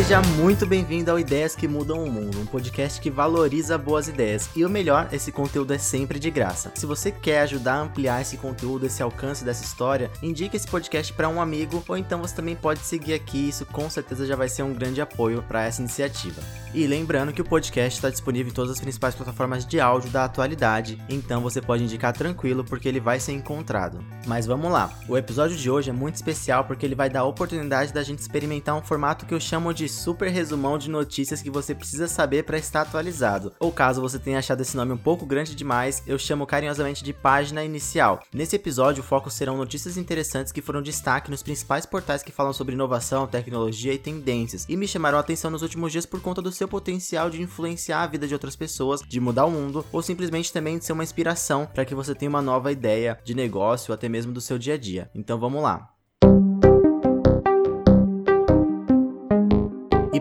Seja muito bem-vindo ao Ideias que Mudam o Mundo, um podcast que valoriza boas ideias. E o melhor, esse conteúdo é sempre de graça. Se você quer ajudar a ampliar esse conteúdo, esse alcance dessa história, indique esse podcast para um amigo ou então você também pode seguir aqui, isso com certeza já vai ser um grande apoio para essa iniciativa. E lembrando que o podcast está disponível em todas as principais plataformas de áudio da atualidade, então você pode indicar tranquilo porque ele vai ser encontrado. Mas vamos lá, o episódio de hoje é muito especial porque ele vai dar a oportunidade da gente experimentar um formato que eu chamo de super resumão de notícias que você precisa saber para estar atualizado. Ou caso você tenha achado esse nome um pouco grande demais, eu chamo carinhosamente de página inicial. Nesse episódio, o foco serão notícias interessantes que foram destaque nos principais portais que falam sobre inovação, tecnologia e tendências, e me chamaram a atenção nos últimos dias por conta do seu potencial de influenciar a vida de outras pessoas, de mudar o mundo, ou simplesmente também de ser uma inspiração para que você tenha uma nova ideia de negócio, ou até mesmo do seu dia a dia. Então vamos lá.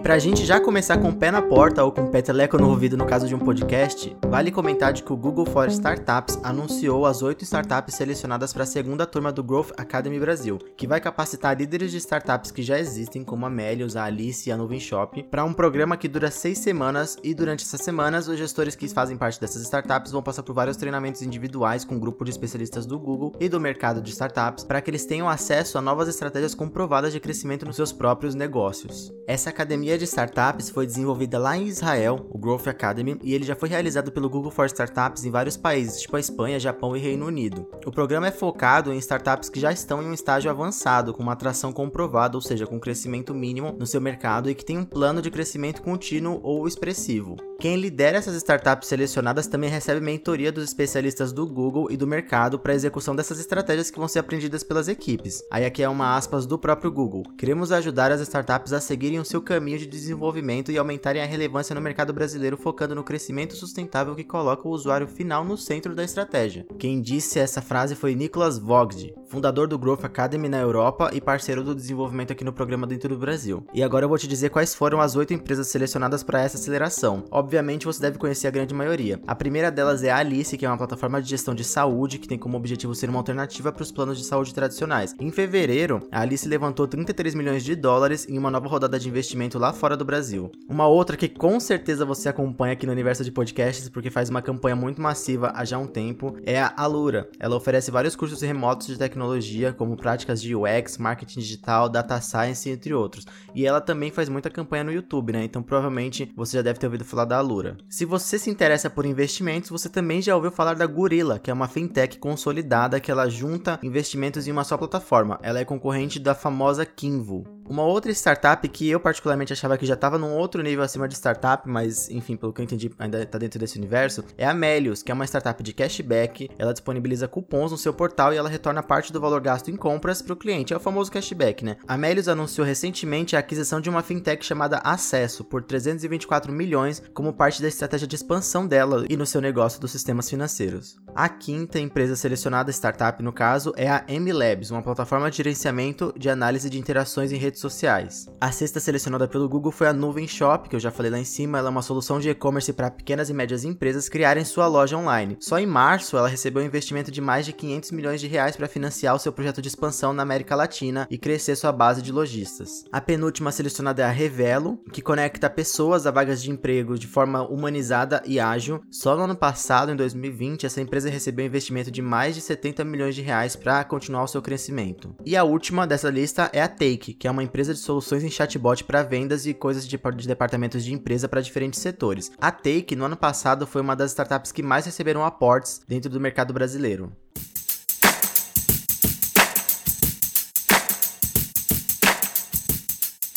Pra gente já começar com o pé na porta ou com o peteleco no ouvido no caso de um podcast, vale comentar de que o Google for Startups anunciou as oito startups selecionadas para a segunda turma do Growth Academy Brasil, que vai capacitar líderes de startups que já existem, como a Melius, a Alice e a Nuvem Shop, para um programa que dura seis semanas e durante essas semanas os gestores que fazem parte dessas startups vão passar por vários treinamentos individuais com um grupo de especialistas do Google e do mercado de startups para que eles tenham acesso a novas estratégias comprovadas de crescimento nos seus próprios negócios. Essa academia de startups foi desenvolvida lá em Israel, o Growth Academy, e ele já foi realizado pelo Google for Startups em vários países, tipo a Espanha, Japão e Reino Unido. O programa é focado em startups que já estão em um estágio avançado, com uma atração comprovada, ou seja, com crescimento mínimo no seu mercado e que tem um plano de crescimento contínuo ou expressivo. Quem lidera essas startups selecionadas também recebe mentoria dos especialistas do Google e do mercado para a execução dessas estratégias que vão ser aprendidas pelas equipes. Aí aqui é uma aspas do próprio Google. Queremos ajudar as startups a seguirem o seu caminho de desenvolvimento e aumentarem a relevância no mercado brasileiro, focando no crescimento sustentável que coloca o usuário final no centro da estratégia. Quem disse essa frase foi Nicholas Vogd, fundador do Growth Academy na Europa e parceiro do desenvolvimento aqui no programa dentro do Brasil. E agora eu vou te dizer quais foram as oito empresas selecionadas para essa aceleração. Obviamente você deve conhecer a grande maioria. A primeira delas é a Alice, que é uma plataforma de gestão de saúde que tem como objetivo ser uma alternativa para os planos de saúde tradicionais. Em fevereiro, a Alice levantou 33 milhões de dólares em uma nova rodada de investimento lá fora do Brasil. Uma outra que com certeza você acompanha aqui no universo de podcasts, porque faz uma campanha muito massiva há já um tempo, é a Alura. Ela oferece vários cursos remotos de tecnologia, como práticas de UX, marketing digital, data science, entre outros. E ela também faz muita campanha no YouTube, né? Então provavelmente você já deve ter ouvido falar da Alura. Se você se interessa por investimentos, você também já ouviu falar da Gorilla, que é uma fintech consolidada que ela junta investimentos em uma só plataforma. Ela é concorrente da famosa Kinvo. Uma outra startup que eu particularmente achava que já estava num outro nível acima de startup, mas enfim, pelo que eu entendi, ainda está dentro desse universo, é a Melius, que é uma startup de cashback. Ela disponibiliza cupons no seu portal e ela retorna parte do valor gasto em compras para o cliente. É o famoso cashback, né? A Melius anunciou recentemente a aquisição de uma fintech chamada Acesso por 324 milhões como parte da estratégia de expansão dela e no seu negócio dos sistemas financeiros. A quinta empresa selecionada, startup no caso, é a MLabs, uma plataforma de gerenciamento de análise de interações em redes redes sociais. A sexta selecionada pelo Google foi a Nuvem Shop, que eu já falei lá em cima, ela é uma solução de e-commerce para pequenas e médias empresas criarem sua loja online. Só em março, ela recebeu um investimento de mais de 500 milhões de reais para financiar o seu projeto de expansão na América Latina e crescer sua base de lojistas. A penúltima selecionada é a Revelo, que conecta pessoas a vagas de emprego de forma humanizada e ágil. Só no ano passado, em 2020, essa empresa recebeu um investimento de mais de 70 milhões de reais para continuar o seu crescimento. E a última dessa lista é a Take, que é uma empresa de soluções em chatbot para vendas e coisas de, de departamentos de empresa para diferentes setores. A Take, no ano passado, foi uma das startups que mais receberam aportes dentro do mercado brasileiro.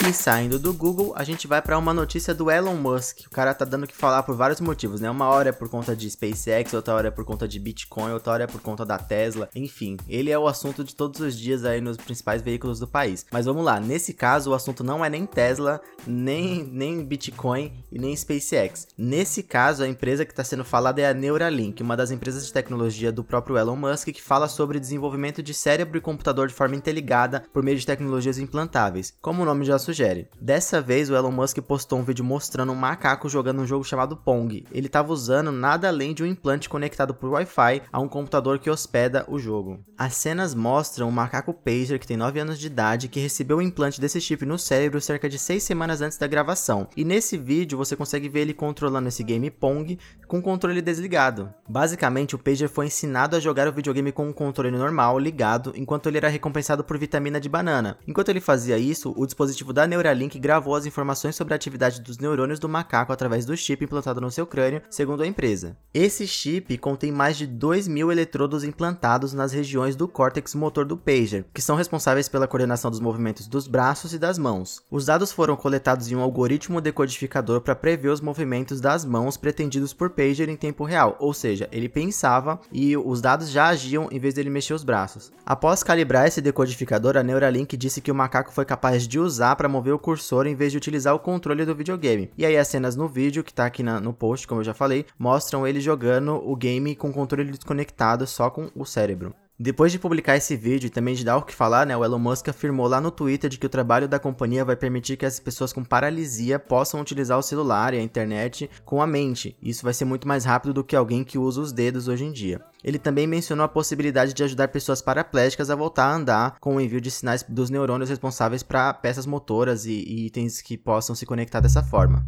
E saindo do Google, a gente vai para uma notícia do Elon Musk. O cara tá dando que falar por vários motivos, né? Uma hora é por conta de SpaceX, outra hora é por conta de Bitcoin, outra hora é por conta da Tesla. Enfim, ele é o assunto de todos os dias aí nos principais veículos do país. Mas vamos lá, nesse caso o assunto não é nem Tesla, nem, nem Bitcoin e nem SpaceX. Nesse caso, a empresa que está sendo falada é a Neuralink, uma das empresas de tecnologia do próprio Elon Musk que fala sobre desenvolvimento de cérebro e computador de forma interligada por meio de tecnologias implantáveis. Como o nome já sugere, sugere. Dessa vez, o Elon Musk postou um vídeo mostrando um macaco jogando um jogo chamado Pong. Ele estava usando nada além de um implante conectado por Wi-Fi a um computador que hospeda o jogo. As cenas mostram um macaco pager que tem 9 anos de idade que recebeu o implante desse chip no cérebro cerca de 6 semanas antes da gravação. E nesse vídeo você consegue ver ele controlando esse game Pong com o controle desligado. Basicamente, o pager foi ensinado a jogar o videogame com um controle normal ligado enquanto ele era recompensado por vitamina de banana. Enquanto ele fazia isso, o dispositivo da Neuralink gravou as informações sobre a atividade dos neurônios do macaco através do chip implantado no seu crânio, segundo a empresa. Esse chip contém mais de 2 mil eletrodos implantados nas regiões do córtex motor do pager, que são responsáveis pela coordenação dos movimentos dos braços e das mãos. Os dados foram coletados em um algoritmo decodificador para prever os movimentos das mãos pretendidos por pager em tempo real, ou seja, ele pensava e os dados já agiam em vez dele mexer os braços. Após calibrar esse decodificador, a Neuralink disse que o macaco foi capaz de usar para mover o cursor em vez de utilizar o controle do videogame. E aí as cenas no vídeo, que tá aqui na, no post, como eu já falei, mostram ele jogando o game com o controle desconectado só com o cérebro. Depois de publicar esse vídeo e também de dar o que falar, né, o Elon Musk afirmou lá no Twitter de que o trabalho da companhia vai permitir que as pessoas com paralisia possam utilizar o celular e a internet com a mente. Isso vai ser muito mais rápido do que alguém que usa os dedos hoje em dia. Ele também mencionou a possibilidade de ajudar pessoas paraplégicas a voltar a andar com o envio de sinais dos neurônios responsáveis para peças motoras e, e itens que possam se conectar dessa forma.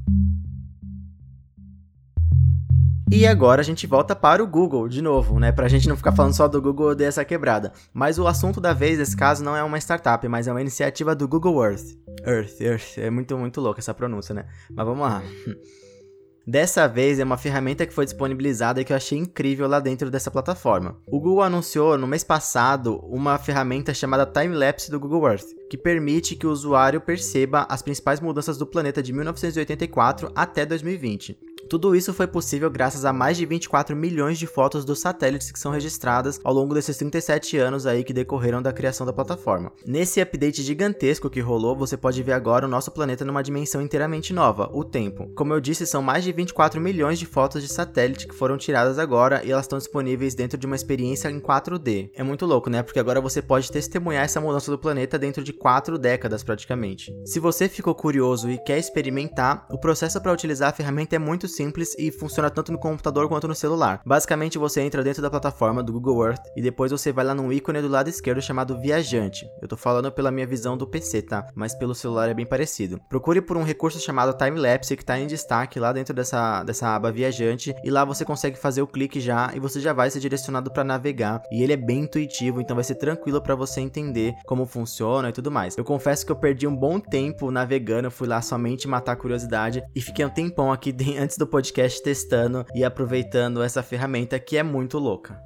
E agora a gente volta para o Google de novo, né? Pra gente não ficar falando só do Google dessa quebrada. Mas o assunto da vez, nesse caso, não é uma startup, mas é uma iniciativa do Google Earth. Earth, Earth. É muito, muito louca essa pronúncia, né? Mas vamos lá. Dessa vez é uma ferramenta que foi disponibilizada e que eu achei incrível lá dentro dessa plataforma. O Google anunciou no mês passado uma ferramenta chamada Timelapse do Google Earth, que permite que o usuário perceba as principais mudanças do planeta de 1984 até 2020. Tudo isso foi possível graças a mais de 24 milhões de fotos dos satélites que são registradas ao longo desses 37 anos aí que decorreram da criação da plataforma. Nesse update gigantesco que rolou, você pode ver agora o nosso planeta numa dimensão inteiramente nova, o tempo. Como eu disse, são mais de 24 milhões de fotos de satélite que foram tiradas agora e elas estão disponíveis dentro de uma experiência em 4D. É muito louco, né? Porque agora você pode testemunhar essa mudança do planeta dentro de 4 décadas praticamente. Se você ficou curioso e quer experimentar, o processo para utilizar a ferramenta é muito simples e funciona tanto no computador quanto no celular. Basicamente, você entra dentro da plataforma do Google Earth e depois você vai lá no ícone do lado esquerdo chamado Viajante. Eu tô falando pela minha visão do PC, tá? Mas pelo celular é bem parecido. Procure por um recurso chamado Timelapse que tá em destaque lá dentro dessa, dessa aba Viajante e lá você consegue fazer o clique já e você já vai ser direcionado para navegar. E ele é bem intuitivo, então vai ser tranquilo para você entender como funciona e tudo mais. Eu confesso que eu perdi um bom tempo navegando, fui lá somente matar curiosidade e fiquei um tempão aqui antes do do podcast testando e aproveitando essa ferramenta que é muito louca.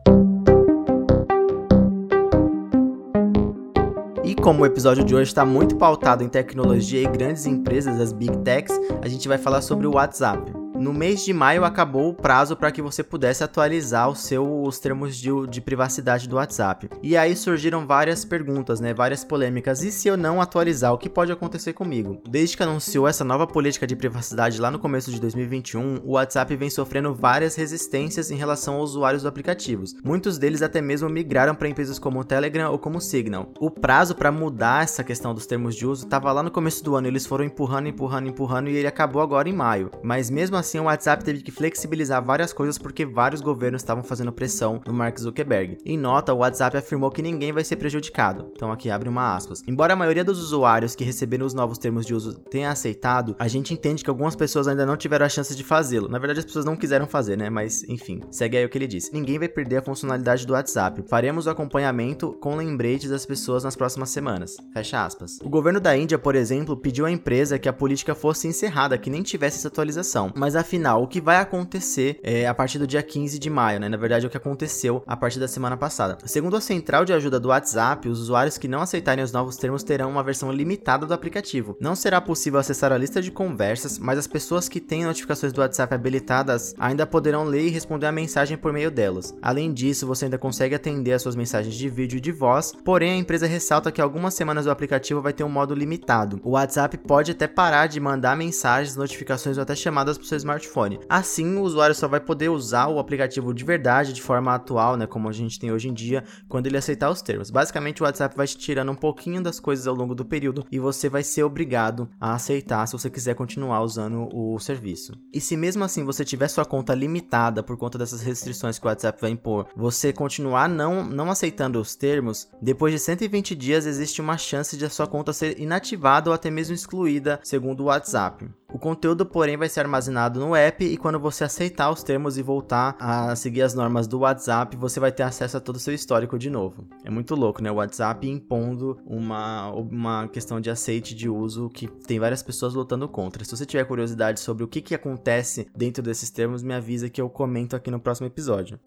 E como o episódio de hoje está muito pautado em tecnologia e grandes empresas, as Big Techs, a gente vai falar sobre o WhatsApp. No mês de maio acabou o prazo para que você pudesse atualizar os seus termos de, de, privacidade do WhatsApp. E aí surgiram várias perguntas, né, várias polêmicas. E se eu não atualizar, o que pode acontecer comigo? Desde que anunciou essa nova política de privacidade lá no começo de 2021, o WhatsApp vem sofrendo várias resistências em relação aos usuários dos aplicativos. Muitos deles até mesmo migraram para empresas como o Telegram ou como o Signal. O prazo para mudar essa questão dos termos de uso estava lá no começo do ano, eles foram empurrando, empurrando, empurrando e ele acabou agora em maio. Mas mesmo assim assim, o WhatsApp teve que flexibilizar várias coisas porque vários governos estavam fazendo pressão no Mark Zuckerberg. Em nota, o WhatsApp afirmou que ninguém vai ser prejudicado. Então aqui abre uma aspas. Embora a maioria dos usuários que receberam os novos termos de uso tenha aceitado, a gente entende que algumas pessoas ainda não tiveram a chance de fazê-lo. Na verdade, as pessoas não quiseram fazer, né? Mas enfim, segue aí o que ele disse. Ninguém vai perder a funcionalidade do WhatsApp. Faremos o acompanhamento com lembretes das pessoas nas próximas semanas. Fecha aspas. O governo da Índia, por exemplo, pediu à empresa que a política fosse encerrada, que nem tivesse essa atualização. Mas afinal, o que vai acontecer é, a partir do dia 15 de maio, né? Na verdade, é o que aconteceu a partir da semana passada. Segundo a central de ajuda do WhatsApp, os usuários que não aceitarem os novos termos terão uma versão limitada do aplicativo. Não será possível acessar a lista de conversas, mas as pessoas que têm notificações do WhatsApp habilitadas ainda poderão ler e responder a mensagem por meio delas. Além disso, você ainda consegue atender as suas mensagens de vídeo e de voz, porém a empresa ressalta que algumas semanas o aplicativo vai ter um modo limitado. O WhatsApp pode até parar de mandar mensagens, notificações ou até chamadas para seus smartphone. Assim, o usuário só vai poder usar o aplicativo de verdade, de forma atual, né, como a gente tem hoje em dia, quando ele aceitar os termos. Basicamente, o WhatsApp vai te tirando um pouquinho das coisas ao longo do período e você vai ser obrigado a aceitar se você quiser continuar usando o serviço. E se mesmo assim você tiver sua conta limitada por conta dessas restrições que o WhatsApp vai impor, você continuar não, não aceitando os termos, depois de 120 dias existe uma chance de a sua conta ser inativada ou até mesmo excluída, segundo o WhatsApp. O conteúdo, porém, vai ser armazenado no app e quando você aceitar os termos e voltar a seguir as normas do WhatsApp, você vai ter acesso a todo o seu histórico de novo. É muito louco, né? O WhatsApp impondo uma, uma questão de aceite de uso que tem várias pessoas lutando contra. Se você tiver curiosidade sobre o que, que acontece dentro desses termos, me avisa que eu comento aqui no próximo episódio.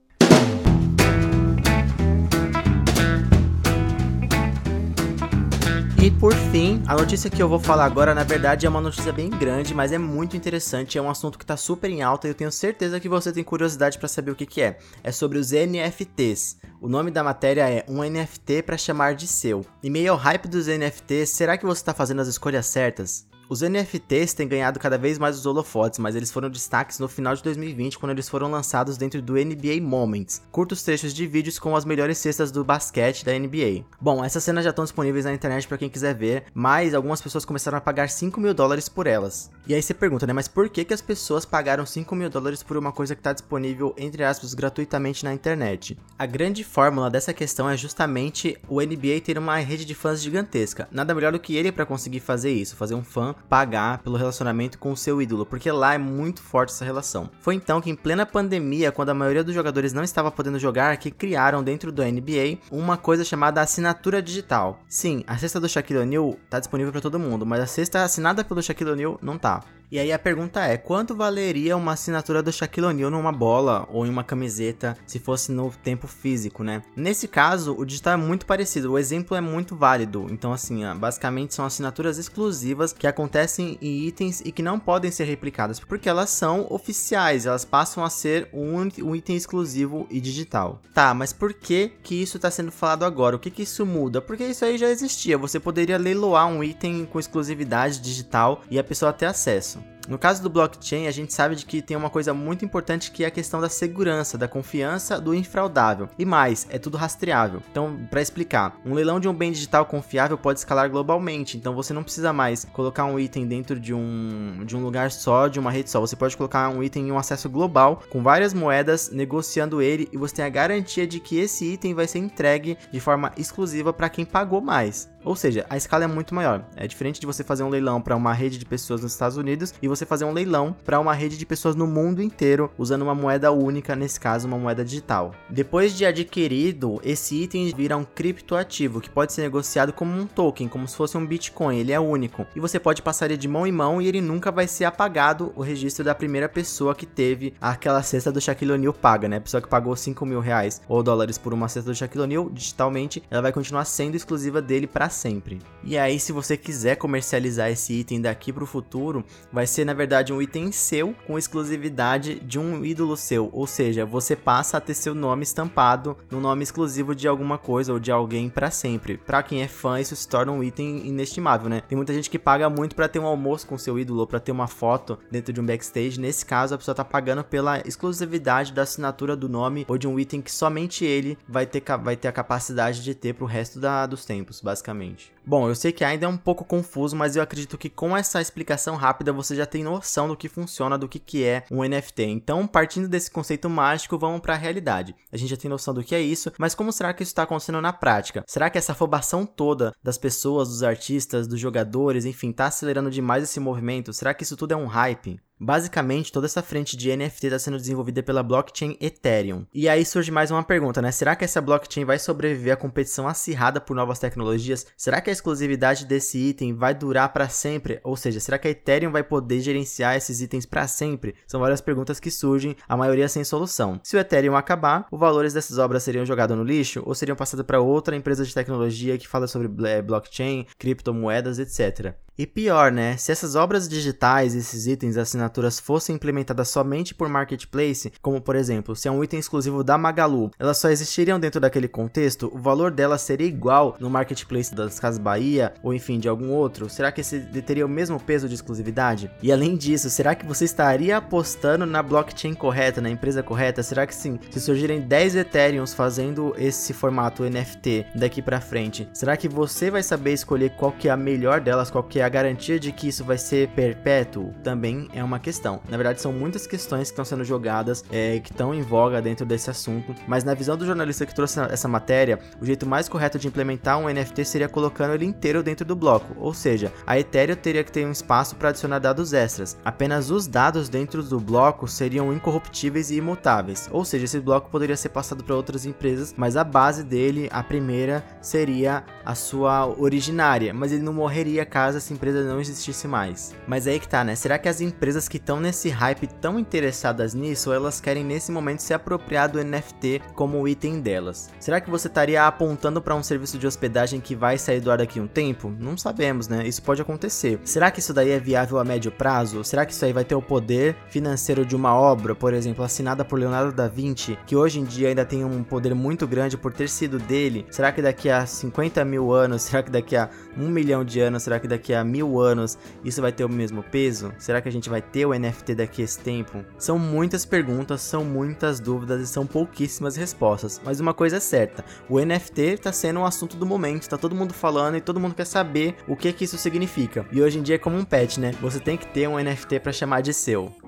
E por fim, a notícia que eu vou falar agora, na verdade, é uma notícia bem grande, mas é muito interessante, é um assunto que tá super em alta e eu tenho certeza que você tem curiosidade para saber o que, que é. É sobre os NFTs. O nome da matéria é Um NFT para chamar de seu. Em meio ao hype dos NFTs, será que você está fazendo as escolhas certas? Os NFTs têm ganhado cada vez mais os holofotes, mas eles foram destaques no final de 2020 quando eles foram lançados dentro do NBA Moments, curtos trechos de vídeos com as melhores cestas do basquete da NBA. Bom, essas cenas já estão disponíveis na internet para quem quiser ver, mas algumas pessoas começaram a pagar 5 mil dólares por elas. E aí você pergunta, né, mas por que, que as pessoas pagaram 5 mil dólares por uma coisa que está disponível, entre aspas, gratuitamente na internet? A grande fórmula dessa questão é justamente o NBA ter uma rede de fãs gigantesca. Nada melhor do que ele para conseguir fazer isso, fazer um fã pagar pelo relacionamento com o seu ídolo, porque lá é muito forte essa relação. Foi então que em plena pandemia, quando a maioria dos jogadores não estava podendo jogar, que criaram dentro do NBA uma coisa chamada assinatura digital. Sim, a cesta do Shaquille O'Neal está disponível para todo mundo, mas a cesta assinada pelo Shaquille O'Neal não tá. E aí a pergunta é, quanto valeria uma assinatura do Shaquille O'Neal numa bola ou em uma camiseta se fosse no tempo físico, né? Nesse caso, o digital é muito parecido, o exemplo é muito válido. Então assim, basicamente são assinaturas exclusivas que acontecem em itens e que não podem ser replicadas, porque elas são oficiais, elas passam a ser um, item exclusivo e digital. Tá, mas por que que isso está sendo falado agora? O que que isso muda? Porque isso aí já existia, você poderia leiloar um item com exclusividade digital e a pessoa ter acesso. Council. No caso do blockchain, a gente sabe de que tem uma coisa muito importante que é a questão da segurança, da confiança, do infraudável. E mais, é tudo rastreável. Então, para explicar, um leilão de um bem digital confiável pode escalar globalmente, então você não precisa mais colocar um item dentro de um, de um lugar só, de uma rede só. Você pode colocar um item em um acesso global, com várias moedas, negociando ele, e você tem a garantia de que esse item vai ser entregue de forma exclusiva para quem pagou mais. Ou seja, a escala é muito maior. É diferente de você fazer um leilão para uma rede de pessoas nos Estados Unidos e você fazer um leilão para uma rede de pessoas no mundo inteiro usando uma moeda única, nesse caso, uma moeda digital. Depois de adquirido, esse item vira um criptoativo que pode ser negociado como um token, como se fosse um Bitcoin. Ele é único e você pode passar ele de mão em mão e ele nunca vai ser apagado o registro da primeira pessoa que teve aquela cesta do Shaquille O'Neal paga, né? A pessoa que pagou 5 mil reais ou dólares por uma cesta do Shaquille O'Neal digitalmente, ela vai continuar sendo exclusiva dele para sempre. E aí, se você quiser comercializar esse item daqui para o futuro, vai ser na verdade um item seu com exclusividade de um ídolo seu, ou seja, você passa a ter seu nome estampado no nome exclusivo de alguma coisa ou de alguém para sempre. Para quem é fã, isso se torna um item inestimável, né? Tem muita gente que paga muito para ter um almoço com seu ídolo para ter uma foto dentro de um backstage. Nesse caso, a pessoa tá pagando pela exclusividade da assinatura do nome ou de um item que somente ele vai ter, vai ter a capacidade de ter pro resto da, dos tempos, basicamente. Bom, eu sei que ainda é um pouco confuso, mas eu acredito que com essa explicação rápida você já tem noção do que funciona, do que, que é um NFT. Então, partindo desse conceito mágico, vamos para a realidade. A gente já tem noção do que é isso, mas como será que isso está acontecendo na prática? Será que essa afobação toda das pessoas, dos artistas, dos jogadores, enfim, está acelerando demais esse movimento? Será que isso tudo é um hype? Basicamente, toda essa frente de NFT está sendo desenvolvida pela blockchain Ethereum. E aí surge mais uma pergunta, né? Será que essa blockchain vai sobreviver à competição acirrada por novas tecnologias? Será que a exclusividade desse item vai durar para sempre? Ou seja, será que a Ethereum vai poder gerenciar esses itens para sempre? São várias perguntas que surgem, a maioria sem solução. Se o Ethereum acabar, os valores dessas obras seriam jogados no lixo ou seriam passados para outra empresa de tecnologia que fala sobre blockchain, criptomoedas, etc. E pior, né? Se essas obras digitais, esses itens, assinatura assinaturas fossem implementadas somente por marketplace, como por exemplo, se é um item exclusivo da Magalu, elas só existiriam dentro daquele contexto, o valor delas seria igual no marketplace das Casas Bahia ou enfim de algum outro? Será que esse teria o mesmo peso de exclusividade? E além disso, será que você estaria apostando na blockchain correta, na empresa correta? Será que sim? Se surgirem 10 Ethereums fazendo esse formato NFT daqui para frente, será que você vai saber escolher qual que é a melhor delas, qual que é a garantia de que isso vai ser perpétuo? Também é uma questão. Na verdade, são muitas questões que estão sendo jogadas, é, que estão em voga dentro desse assunto, mas na visão do jornalista que trouxe essa matéria, o jeito mais correto de implementar um NFT seria colocando ele inteiro dentro do bloco, ou seja, a Ethereum teria que ter um espaço para adicionar dados extras. Apenas os dados dentro do bloco seriam incorruptíveis e imutáveis, ou seja, esse bloco poderia ser passado para outras empresas, mas a base dele, a primeira, seria a sua originária, mas ele não morreria caso essa empresa não existisse mais. Mas aí que tá, né? Será que as empresas que estão nesse hype tão interessadas nisso, elas querem nesse momento se apropriar do NFT como item delas? Será que você estaria apontando para um serviço de hospedagem que vai sair do ar daqui um tempo? Não sabemos, né? Isso pode acontecer. Será que isso daí é viável a médio prazo? Será que isso aí vai ter o poder financeiro de uma obra, por exemplo, assinada por Leonardo da Vinci, que hoje em dia ainda tem um poder muito grande por ter sido dele? Será que daqui a 50 mil anos, será que daqui a um milhão de anos, será que daqui a mil anos isso vai ter o mesmo peso? Será que a gente vai ter o NFT daqui a esse tempo? São muitas perguntas, são muitas dúvidas e são pouquíssimas respostas. Mas uma coisa é certa: o NFT está sendo um assunto do momento, está todo mundo falando e todo mundo quer saber o que que isso significa. E hoje em dia é como um pet, né? Você tem que ter um NFT para chamar de seu.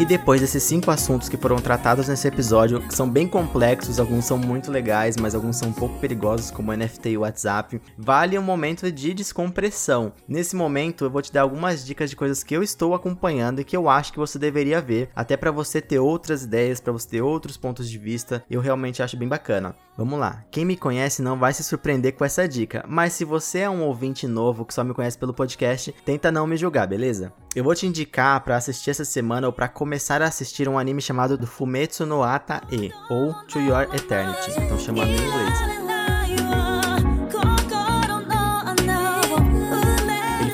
E depois desses cinco assuntos que foram tratados nesse episódio, que são bem complexos, alguns são muito legais, mas alguns são um pouco perigosos, como NFT e WhatsApp, vale um momento de descompressão. Nesse momento, eu vou te dar algumas dicas de coisas que eu estou acompanhando e que eu acho que você deveria ver, até para você ter outras ideias, para você ter outros pontos de vista. Eu realmente acho bem bacana. Vamos lá. Quem me conhece não vai se surpreender com essa dica, mas se você é um ouvinte novo que só me conhece pelo podcast, tenta não me julgar, beleza? Eu vou te indicar para assistir essa semana ou para começar a assistir um anime chamado do Fumetsu no Ata E, ou To Your Eternity, então chamando em inglês.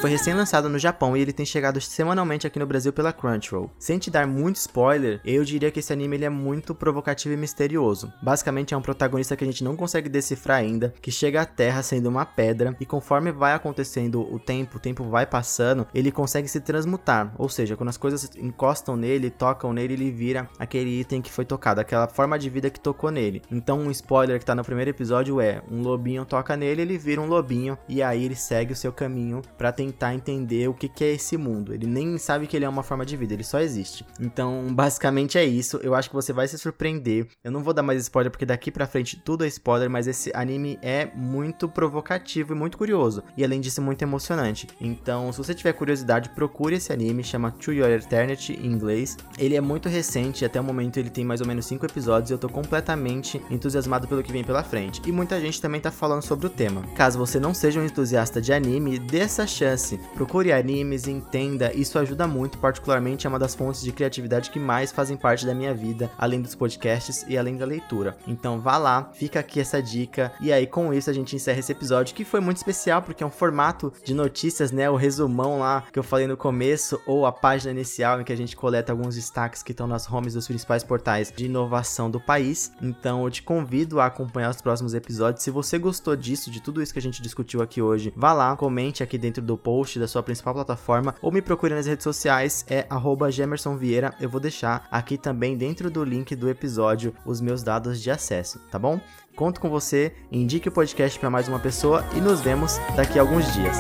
Foi recém-lançado no Japão e ele tem chegado semanalmente aqui no Brasil pela Crunchyroll. Sem te dar muito spoiler, eu diria que esse anime ele é muito provocativo e misterioso. Basicamente é um protagonista que a gente não consegue decifrar ainda, que chega à Terra sendo uma pedra e conforme vai acontecendo o tempo, o tempo vai passando, ele consegue se transmutar, ou seja, quando as coisas encostam nele, tocam nele, ele vira aquele item que foi tocado, aquela forma de vida que tocou nele. Então um spoiler que tá no primeiro episódio é, um lobinho toca nele, ele vira um lobinho e aí ele segue o seu caminho para tentar tentar entender o que, que é esse mundo. Ele nem sabe que ele é uma forma de vida, ele só existe. Então, basicamente é isso. Eu acho que você vai se surpreender. Eu não vou dar mais spoiler porque daqui pra frente tudo é spoiler, mas esse anime é muito provocativo e muito curioso. E além disso, muito emocionante. Então, se você tiver curiosidade, procure esse anime, chama To Your Eternity em inglês. Ele é muito recente, até o momento ele tem mais ou menos 5 episódios e eu tô completamente entusiasmado pelo que vem pela frente. E muita gente também tá falando sobre o tema. Caso você não seja um entusiasta de anime, dê essa chance Procure animes, entenda, isso ajuda muito, particularmente é uma das fontes de criatividade que mais fazem parte da minha vida, além dos podcasts e além da leitura. Então vá lá, fica aqui essa dica, e aí com isso a gente encerra esse episódio que foi muito especial porque é um formato de notícias, né? O resumão lá que eu falei no começo, ou a página inicial em que a gente coleta alguns destaques que estão nas homes dos principais portais de inovação do país. Então eu te convido a acompanhar os próximos episódios. Se você gostou disso, de tudo isso que a gente discutiu aqui hoje, vá lá, comente aqui dentro do post da sua principal plataforma ou me procure nas redes sociais, é @gemersonvieira. Eu vou deixar aqui também dentro do link do episódio os meus dados de acesso, tá bom? Conto com você, indique o podcast para mais uma pessoa e nos vemos daqui a alguns dias.